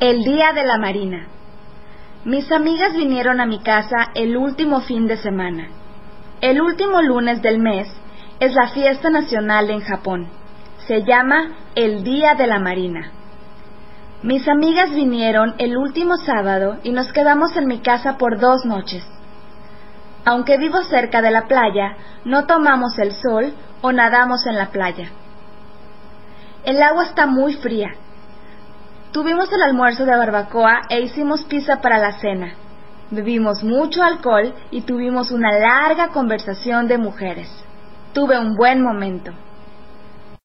El día de la Marina. Mis amigas vinieron a mi casa el último fin de semana. El último lunes del mes es la fiesta nacional en Japón. Se llama el Día de la Marina. Mis amigas vinieron el último sábado y nos quedamos en mi casa por dos noches. Aunque vivo cerca de la playa, no tomamos el sol o nadamos en la playa. El agua está muy fría Tuvimos el almuerzo de barbacoa e hicimos pizza para la cena. Bebimos mucho alcohol y tuvimos una larga conversación de mujeres. Tuve un buen momento.